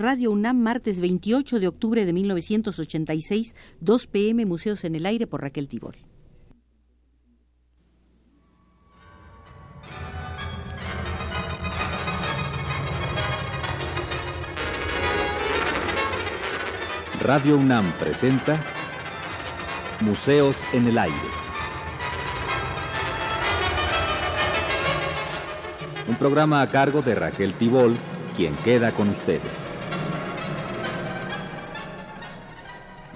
Radio UNAM, martes 28 de octubre de 1986, 2 pm, Museos en el Aire por Raquel Tibol. Radio UNAM presenta Museos en el Aire. Un programa a cargo de Raquel Tibol, quien queda con ustedes.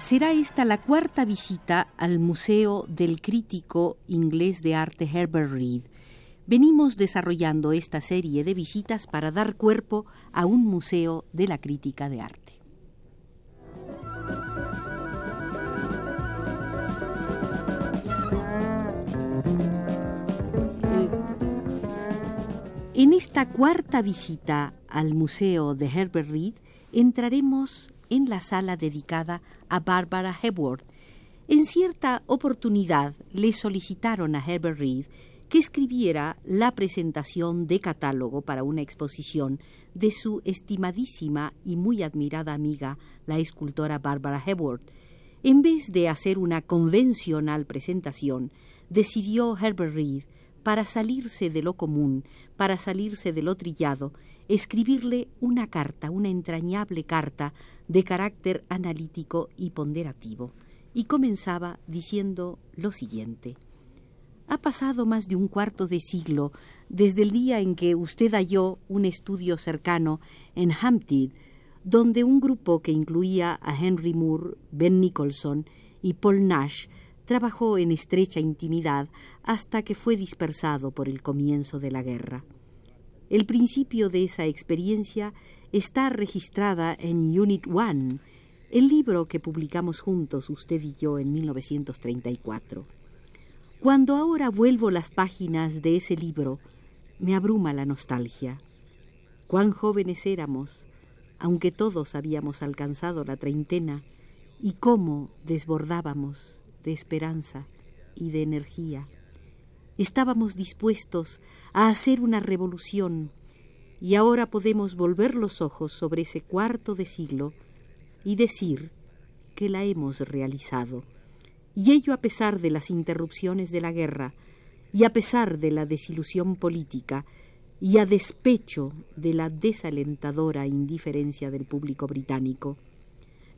Será esta la cuarta visita al Museo del crítico inglés de arte Herbert Reed. Venimos desarrollando esta serie de visitas para dar cuerpo a un museo de la crítica de arte. En esta cuarta visita al Museo de Herbert Reed entraremos en la sala dedicada a Barbara Hepworth. En cierta oportunidad le solicitaron a Herbert Reed que escribiera la presentación de catálogo para una exposición de su estimadísima y muy admirada amiga, la escultora Barbara Hepworth. En vez de hacer una convencional presentación, decidió Herbert Reed para salirse de lo común, para salirse de lo trillado, escribirle una carta, una entrañable carta de carácter analítico y ponderativo. Y comenzaba diciendo lo siguiente. Ha pasado más de un cuarto de siglo desde el día en que usted halló un estudio cercano en Hampstead, donde un grupo que incluía a Henry Moore, Ben Nicholson y Paul Nash trabajó en estrecha intimidad hasta que fue dispersado por el comienzo de la guerra. El principio de esa experiencia está registrada en Unit One, el libro que publicamos juntos usted y yo en 1934. Cuando ahora vuelvo las páginas de ese libro, me abruma la nostalgia. Cuán jóvenes éramos, aunque todos habíamos alcanzado la treintena, y cómo desbordábamos de esperanza y de energía. Estábamos dispuestos a hacer una revolución y ahora podemos volver los ojos sobre ese cuarto de siglo y decir que la hemos realizado. Y ello a pesar de las interrupciones de la guerra y a pesar de la desilusión política y a despecho de la desalentadora indiferencia del público británico.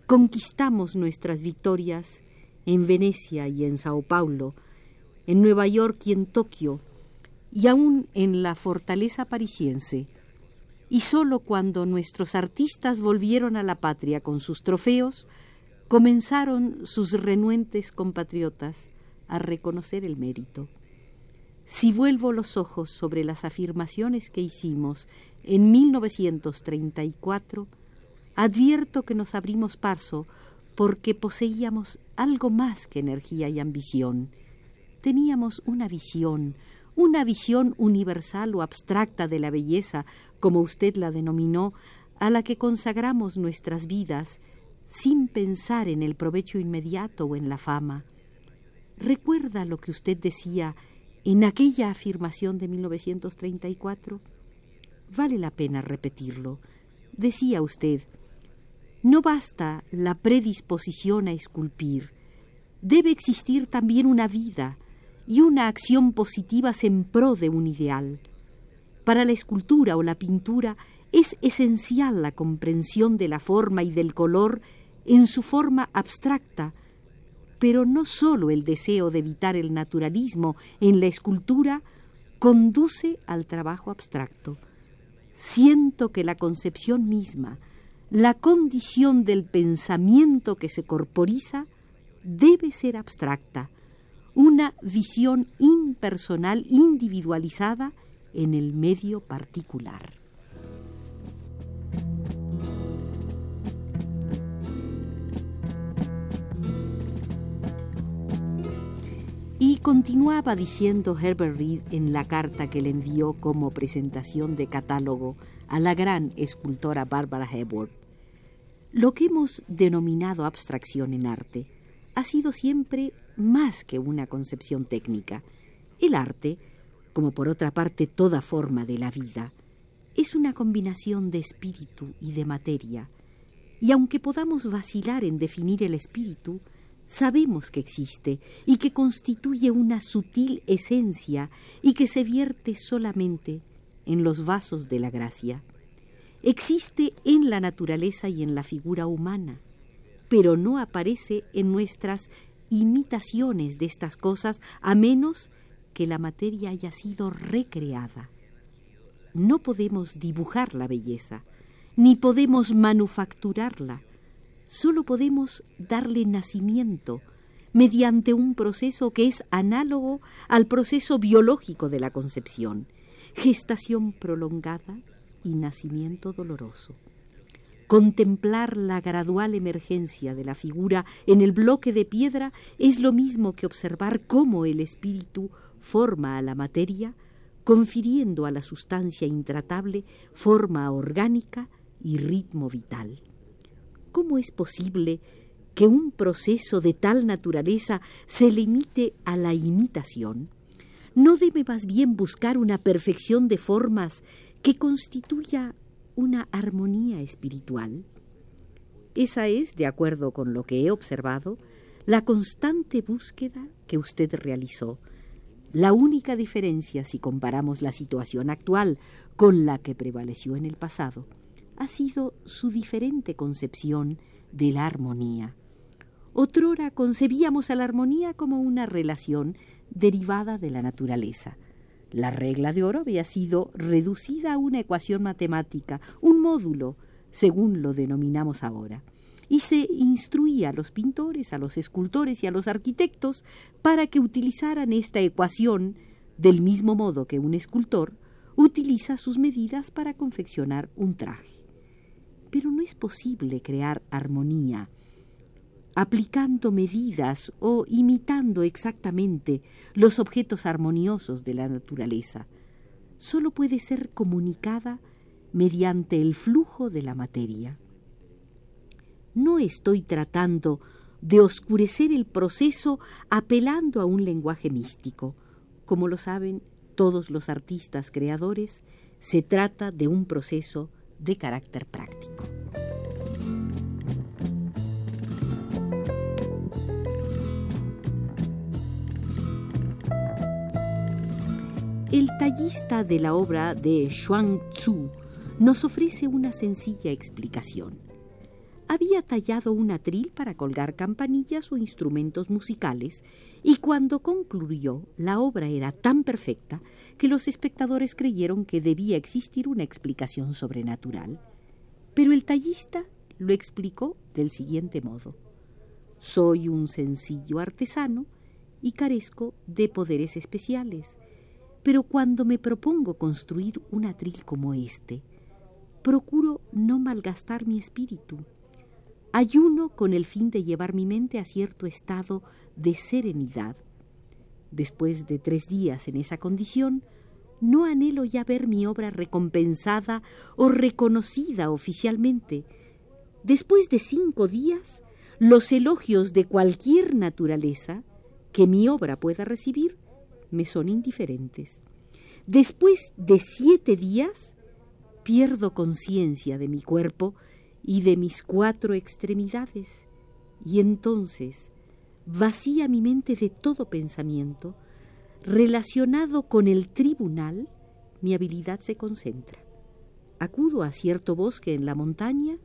Conquistamos nuestras victorias en Venecia y en Sao Paulo, en Nueva York y en Tokio, y aún en la fortaleza parisiense. Y sólo cuando nuestros artistas volvieron a la patria con sus trofeos, comenzaron sus renuentes compatriotas a reconocer el mérito. Si vuelvo los ojos sobre las afirmaciones que hicimos en 1934, advierto que nos abrimos paso porque poseíamos algo más que energía y ambición. Teníamos una visión, una visión universal o abstracta de la belleza, como usted la denominó, a la que consagramos nuestras vidas sin pensar en el provecho inmediato o en la fama. ¿Recuerda lo que usted decía en aquella afirmación de 1934? Vale la pena repetirlo. Decía usted, no basta la predisposición a esculpir, debe existir también una vida y una acción positivas en pro de un ideal. Para la escultura o la pintura es esencial la comprensión de la forma y del color en su forma abstracta, pero no sólo el deseo de evitar el naturalismo en la escultura conduce al trabajo abstracto. Siento que la concepción misma, la condición del pensamiento que se corporiza debe ser abstracta, una visión impersonal, individualizada en el medio particular. Y continuaba diciendo Herbert Reed en la carta que le envió como presentación de catálogo a la gran escultora Barbara Hepworth. Lo que hemos denominado abstracción en arte ha sido siempre más que una concepción técnica. El arte, como por otra parte toda forma de la vida, es una combinación de espíritu y de materia, y aunque podamos vacilar en definir el espíritu, sabemos que existe y que constituye una sutil esencia y que se vierte solamente en los vasos de la gracia. Existe en la naturaleza y en la figura humana, pero no aparece en nuestras imitaciones de estas cosas a menos que la materia haya sido recreada. No podemos dibujar la belleza, ni podemos manufacturarla, solo podemos darle nacimiento mediante un proceso que es análogo al proceso biológico de la concepción, gestación prolongada y nacimiento doloroso. Contemplar la gradual emergencia de la figura en el bloque de piedra es lo mismo que observar cómo el espíritu forma a la materia, confiriendo a la sustancia intratable forma orgánica y ritmo vital. ¿Cómo es posible que un proceso de tal naturaleza se limite a la imitación? ¿No debe más bien buscar una perfección de formas que constituya una armonía espiritual. Esa es, de acuerdo con lo que he observado, la constante búsqueda que usted realizó. La única diferencia, si comparamos la situación actual con la que prevaleció en el pasado, ha sido su diferente concepción de la armonía. Otrora concebíamos a la armonía como una relación derivada de la naturaleza. La regla de oro había sido reducida a una ecuación matemática, un módulo, según lo denominamos ahora, y se instruía a los pintores, a los escultores y a los arquitectos para que utilizaran esta ecuación del mismo modo que un escultor utiliza sus medidas para confeccionar un traje. Pero no es posible crear armonía aplicando medidas o imitando exactamente los objetos armoniosos de la naturaleza, solo puede ser comunicada mediante el flujo de la materia. No estoy tratando de oscurecer el proceso apelando a un lenguaje místico. Como lo saben todos los artistas creadores, se trata de un proceso de carácter práctico. El tallista de la obra de Xuan Tzu nos ofrece una sencilla explicación. Había tallado un atril para colgar campanillas o instrumentos musicales y cuando concluyó la obra era tan perfecta que los espectadores creyeron que debía existir una explicación sobrenatural. Pero el tallista lo explicó del siguiente modo. Soy un sencillo artesano y carezco de poderes especiales pero cuando me propongo construir un atril como este, procuro no malgastar mi espíritu. Ayuno con el fin de llevar mi mente a cierto estado de serenidad. Después de tres días en esa condición, no anhelo ya ver mi obra recompensada o reconocida oficialmente. Después de cinco días, los elogios de cualquier naturaleza que mi obra pueda recibir me son indiferentes. Después de siete días, pierdo conciencia de mi cuerpo y de mis cuatro extremidades, y entonces vacía mi mente de todo pensamiento, relacionado con el tribunal, mi habilidad se concentra. Acudo a cierto bosque en la montaña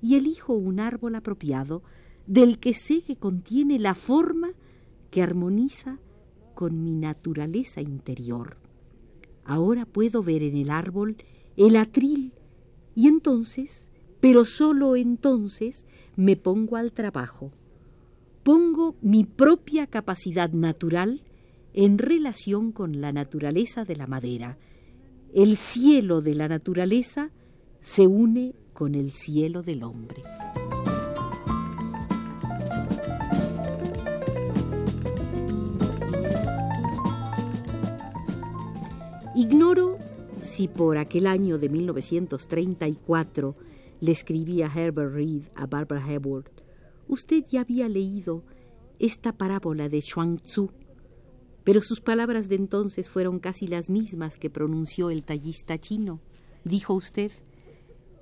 y elijo un árbol apropiado del que sé que contiene la forma que armoniza con mi naturaleza interior. Ahora puedo ver en el árbol el atril y entonces, pero solo entonces, me pongo al trabajo. Pongo mi propia capacidad natural en relación con la naturaleza de la madera. El cielo de la naturaleza se une con el cielo del hombre. Ignoro si por aquel año de 1934 le escribía Herbert Reed a Barbara Hepworth, usted ya había leído esta parábola de Chuang Tzu, pero sus palabras de entonces fueron casi las mismas que pronunció el tallista chino. dijo usted.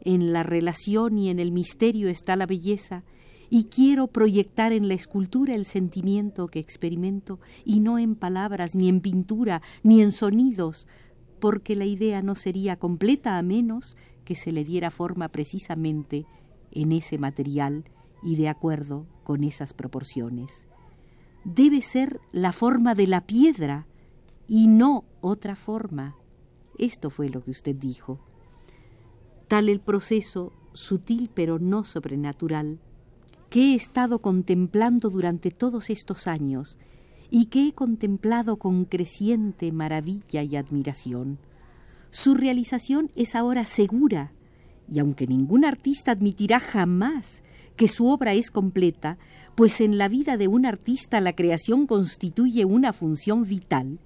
En la relación y en el misterio está la belleza, y quiero proyectar en la escultura el sentimiento que experimento, y no en palabras, ni en pintura, ni en sonidos, porque la idea no sería completa a menos que se le diera forma precisamente en ese material y de acuerdo con esas proporciones. Debe ser la forma de la piedra y no otra forma. Esto fue lo que usted dijo. Tal el proceso, sutil pero no sobrenatural, que he estado contemplando durante todos estos años y que he contemplado con creciente maravilla y admiración. Su realización es ahora segura, y aunque ningún artista admitirá jamás que su obra es completa, pues en la vida de un artista la creación constituye una función vital,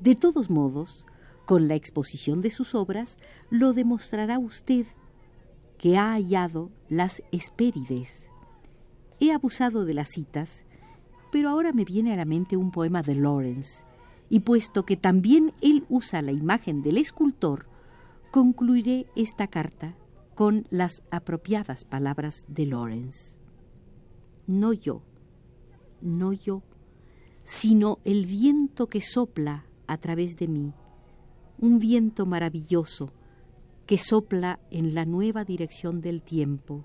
de todos modos, con la exposición de sus obras, lo demostrará usted que ha hallado las Hespérides. He abusado de las citas, pero ahora me viene a la mente un poema de Lawrence, y puesto que también él usa la imagen del escultor, concluiré esta carta con las apropiadas palabras de Lawrence. No yo, no yo, sino el viento que sopla a través de mí, un viento maravilloso que sopla en la nueva dirección del tiempo.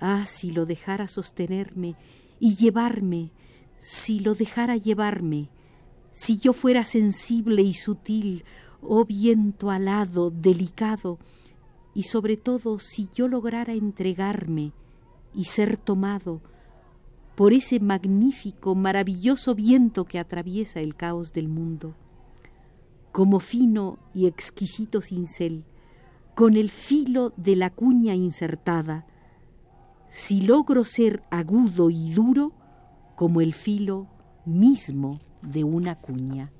Ah, si lo dejara sostenerme y llevarme, si lo dejara llevarme, si yo fuera sensible y sutil, oh viento alado, delicado, y sobre todo si yo lograra entregarme y ser tomado por ese magnífico, maravilloso viento que atraviesa el caos del mundo, como fino y exquisito cincel, con el filo de la cuña insertada, si logro ser agudo y duro como el filo mismo de una cuña.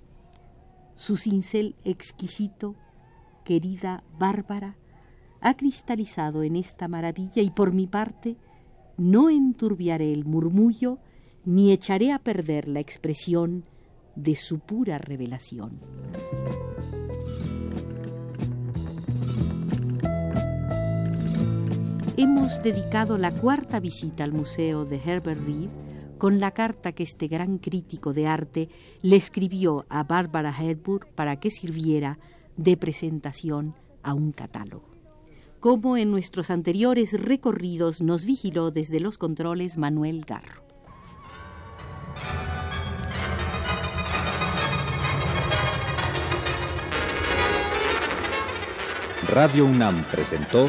Su cincel exquisito, querida Bárbara, ha cristalizado en esta maravilla y por mi parte no enturbiaré el murmullo ni echaré a perder la expresión de su pura revelación. Hemos dedicado la cuarta visita al Museo de Herbert Reed con la carta que este gran crítico de arte le escribió a Barbara Hedburg para que sirviera de presentación a un catálogo. Como en nuestros anteriores recorridos nos vigiló desde los controles Manuel Garro. Radio UNAM presentó